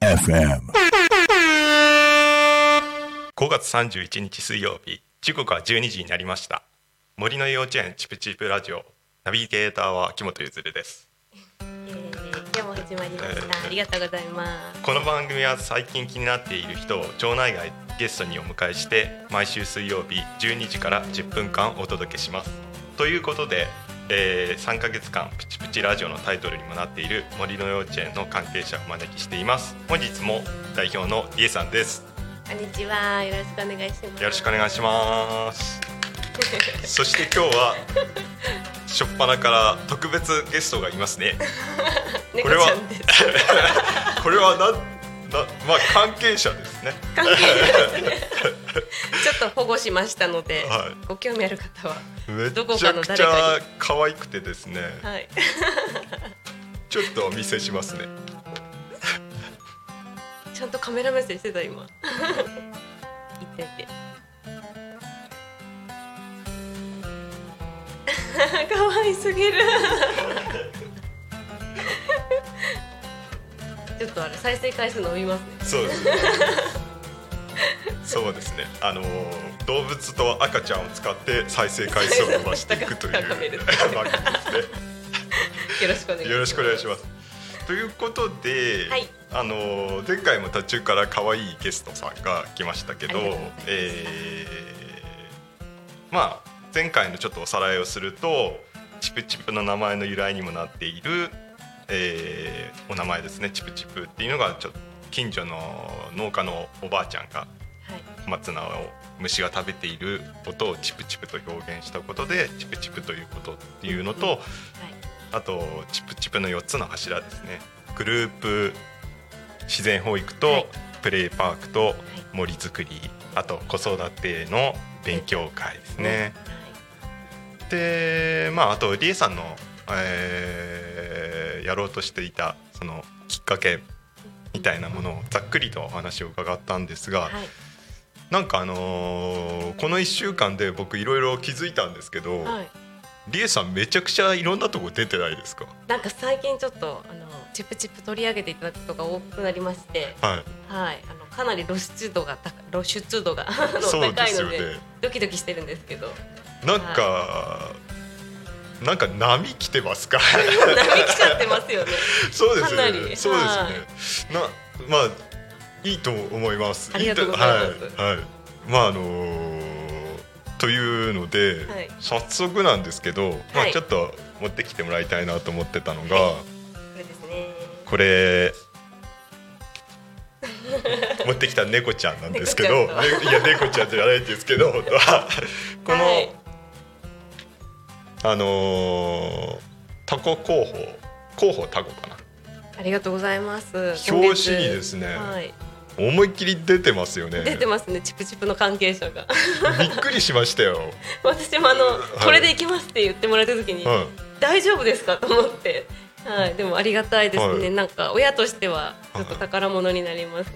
FM. 5月31日水曜日。時刻は12時になりました。森の幼稚園チプチプラジオ。ナビゲーターは木本ゆずるです、今日も始まりました、えーありがとうございます。この番組は最近気になっている人を町内外ゲストにお迎えして毎週水曜日12時から10分間お届けします。ということで、えー3ヶ月間プチプチラジオのタイトルにもなっている森の幼稚園の関係者をお招きしています。本日も代表のリエさんです。こんにちは。よろしくお願いします。よろしくお願いします。そして今日は初っ端から特別ゲストがいますね。猫これは これはなんなまあ関係者ですね。関係ですね。ちょっと保護しましたので、はい。ご興味ある方はめどこちゃくちかの誰かゃ可愛くてですね。はい。ちょっとお見せしますね。ちゃんとカメラ目線してた今。いてて。可愛すぎるちょっとあれ再生回数伸びますね。そうですね。そうですねあのー動物と赤ちゃんを使って再生回数を伸ばしていくという。番組ですねよろしくお願いします。よろしくお願いします。ということで、はい。あの前回も途中から可愛いゲストさんが来ましたけどます、えーまあ前回のちょっとおさらいをすると、チプチプの名前の由来にもなっている、えーお名前ですね。チプチプっていうのがちょっと近所の農家のおばあちゃんが松菜を虫が食べている音をチプチプと表現したことでチプチプということっていうのと、はい。あとチプチプの4つの柱ですね。グループ自然保育と、はい。プレイパークと森づくりあと子育ての勉強会ですね。でまああとリエさんの、えーやろうとしていたそのきっかけみたいなものをざっくりとお話を伺ったんですが、はい。なんかあのーこの1週間で僕いろいろ気づいたんですけど、はい。リエさんめちゃくちゃいろんなとこ出てないですか？なんか最近ちょっとあのチップチップ取り上げていただくことが多くなりまして、はい。はい、あのかなり露出度が高露出度が高いのでねドキドキしてるんですけど。なんか、なんか波来てますか？波来ちゃってますよね。そうですね。り。そうですね、なまあいいと思います。ありがとうございます。はい、はい、まああのーというので、はい。早速なんですけど、まはい。あちょっと持ってきてもらいたいなと思ってたのが、これですね。これ持ってきた猫ちゃんなんですけど、ねいや猫ちゃんじゃないんですけど この、はいあのータコ候補候補タコかなありがとうございます。表紙にですねはい、思いっきり出てますよね出てますね。チプチプの関係者が。びっくりしましたよ、私もあの、これで行きますって言ってもらった時に、はい、大丈夫ですかと思って。はい、でもありがたいですね。はいなんか親としてはちょっと宝物になりますね。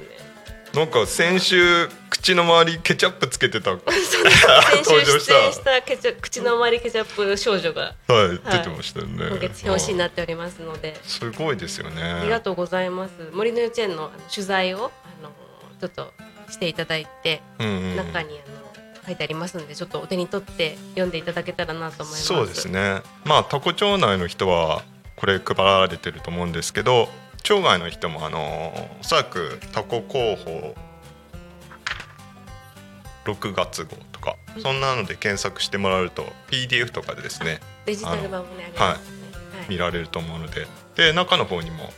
なんか先週口の周りケチャップつけてた 登場した。出演したケチャ口の周りケチャップ少女が出てましたよね。今月表紙になっておりますので、すごいですよね。ありがとうございます。森の幼稚園の取材をあのちょっとしていただいて、うんうん中にあの書いてありますので、ちょっとお手に取って読んでいただけたらなと思います。そうです。ね。まあ多古町内の人はこれ配られてると思うんですけど町外の人もあのおそらくタコ候補6月号とか、そんなので検索してもらうと PDF とかでですねデジタル版もねありますね。はい。見られると思うので。で中の方にも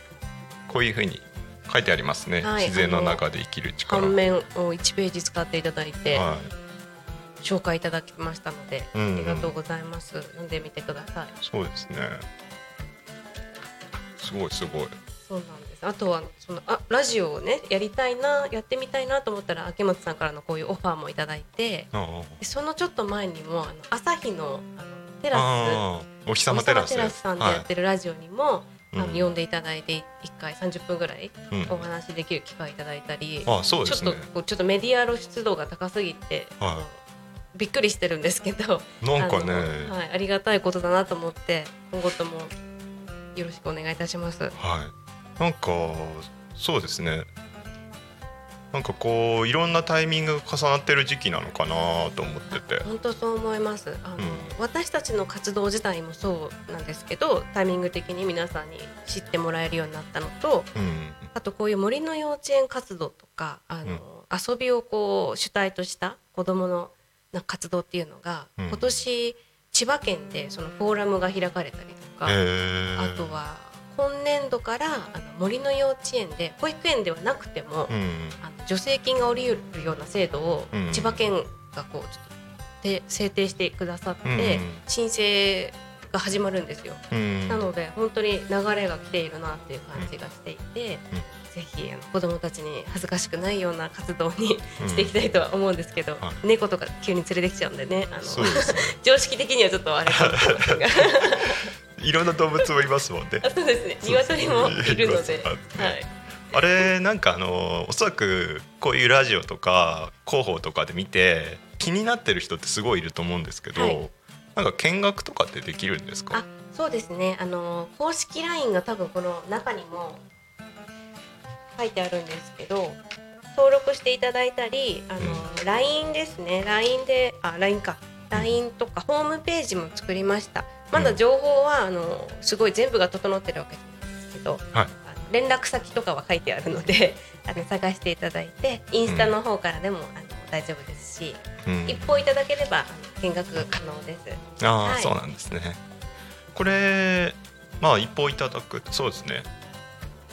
こういうふうに書いてありますね、はい。自然の中で生きる力。反面を1ページ使っていただいて、は紹介いただきましたので、うんうん。ありがとうございます。読んでみてください。い、そうですね。すごいすごい。そうなんです。あとはそのあラジオをねやりたいなやってみたいなと思ったら秋元さんからのこういうオファーもいただいて、そのちょっと前にもあの朝日のあのテラス。あお日様テラス。さんでやってるラジオにも、あのうん。呼んでいただいて1回30分ぐらいうん。お話できる機会いただいたり、ちょっとちょっとメディア露出度が高すぎて、はい。あのびっくりしてるんですけどなんかね。あのはい、ありがたいことだなと思って今後ともよろしくお願いいたします。はいなんかそうですね。なんかこういろんなタイミングが重なってる時期なのかなと思ってて。本当そう思います。あの、うん。私たちの活動自体もそうなんですけどタイミング的に皆さんに知ってもらえるようになったのとうん。あとこういう森の幼稚園活動とかあの、遊びをこう主体とした子どものな活動っていうのが、うん。今年千葉県でそのフォーラムが開かれたりとか、あとは今年度からあの森の幼稚園で保育園ではなくても、うんあの助成金が下りるような制度をうん千葉県がこうちょっとで制定してくださって、うん申請が始まるんですよ。うんなので本当に流れが来ているなっていう感じがしていて、ぜひあの子どもたちに恥ずかしくないような活動にうん。していきたいとは思うんですけど、は猫とか急に連れてきちゃうんでねあの 常識的にはちょっとあれかもしれませんが いろんな動物もいますもんね。あ そうですね。鶏もいるので、はい、あれなんかあのおそらくこういうラジオとか広報とかで見て気になってる人ってすごいいると思うんですけど、はい。なんか見学とかってできるんですか？あそうですね。あの公式 LINE が多分この中にも書いてあるんですけど登録していただいたりあの、LINE ですね。LINE であ LINE か。LINE とかホームページも作りましたまだ情報はあのすごい全部が整ってるわけですけど、はい。連絡先とかは書いてあるので あの探していただいてインスタの方からでも、あの大丈夫ですし、うん。一報いただければ見学可能です。ああ、はい。そうなんですね。これまあ一報いただくそうですね。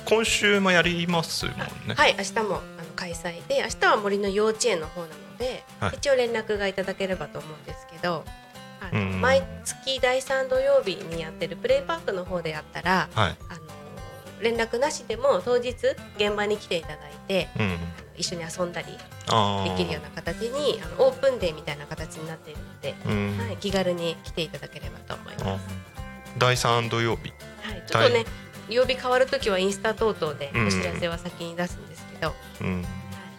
今週もやりますもんね。はい、明日もあの開催で、明日は森の幼稚園の方なので、はい。一応連絡がいただければと思うんですけど。あのうん。毎月第3土曜日にやってるプレイパークの方でやったら、はい。あの連絡なしでも当日現場に来ていただいて、うん。一緒に遊んだりできるような形にあのオープンデーみたいな形になっているので、うん。はい、気軽に来ていただければと思います。あ第三土曜日。はい、ちょっとね曜日変わるときはインスタ等々でうん。お知らせは先に出すんですけど、うん。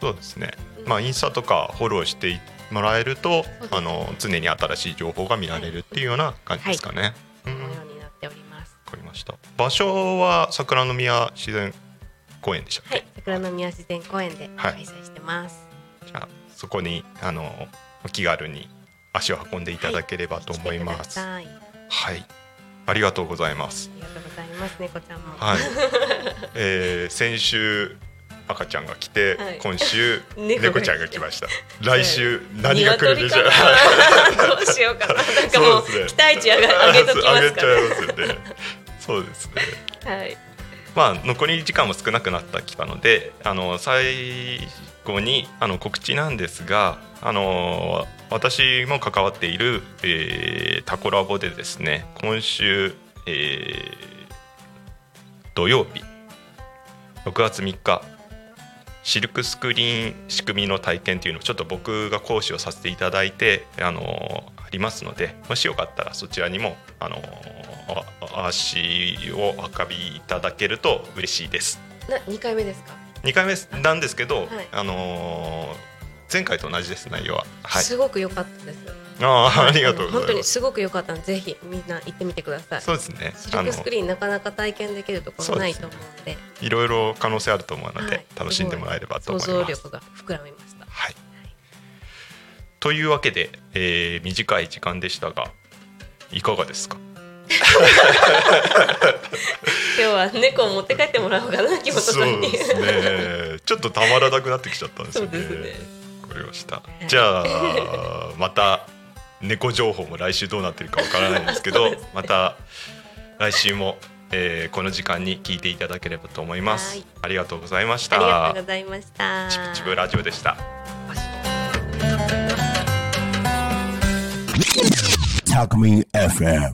そうですね。うん。まあインスタとかフォローしてもらえるとあの常に新しい情報が見られるっていうような感じですかね、このようになっております。かりました場所は桜の宮自然公園でしたっけ、はい、桜の宮自然公園ではい開催してます。じゃあそこにあのお気軽に足を運んでいただければと思います。来てくださいはい、ありがとうございます。ありがとうございます。猫ちゃんも。はい、えー先週赤ちゃんが来て、はい今週 猫ちゃんが来ました。来週何が来るでしょう。どうしようかな。なんかもうね期待値上が上げときますか上げちゃいますよね。そうですね。ら。はい。まあ残り時間も少なくなってきたので、あの最後にあの告知なんですが、あの私も関わっている、えータコラボでですね、今週、えー土曜日6月3日シルクスクリーン仕組みの体験というのをちょっと僕が講師をさせていただいてあのありますのでもしよかったらそちらにもあのあ足をお運びいただけると嬉しいです。な二回目ですか？2回目なんですけど、はい。あの前回と同じです内容は。はい。すごく良かったです。あーありがとうご本当にざいます。すごく良かったのでぜひみんな行ってみてください。そうですね。シルクスクリーンなかなか体験できるところないと思うんで、いろいろ可能性あると思うので、はい。楽しんでもらえればと思い想像ます力が膨らみました。はい、というわけで、えー短い時間でしたがいかがですか？今日は猫を持って帰ってもらおうかな木本さんに。そうですね。ちょっとたまらなくなってきちゃったんですそよね。うですね。わかりました。じゃあまた猫情報も来週どうなってるかわからないんですけどまた来週も、えーこの時間に聞いていただければと思います、はいありがとうございましありがとたうございました。チプチプラジオでした。Talk Me FM.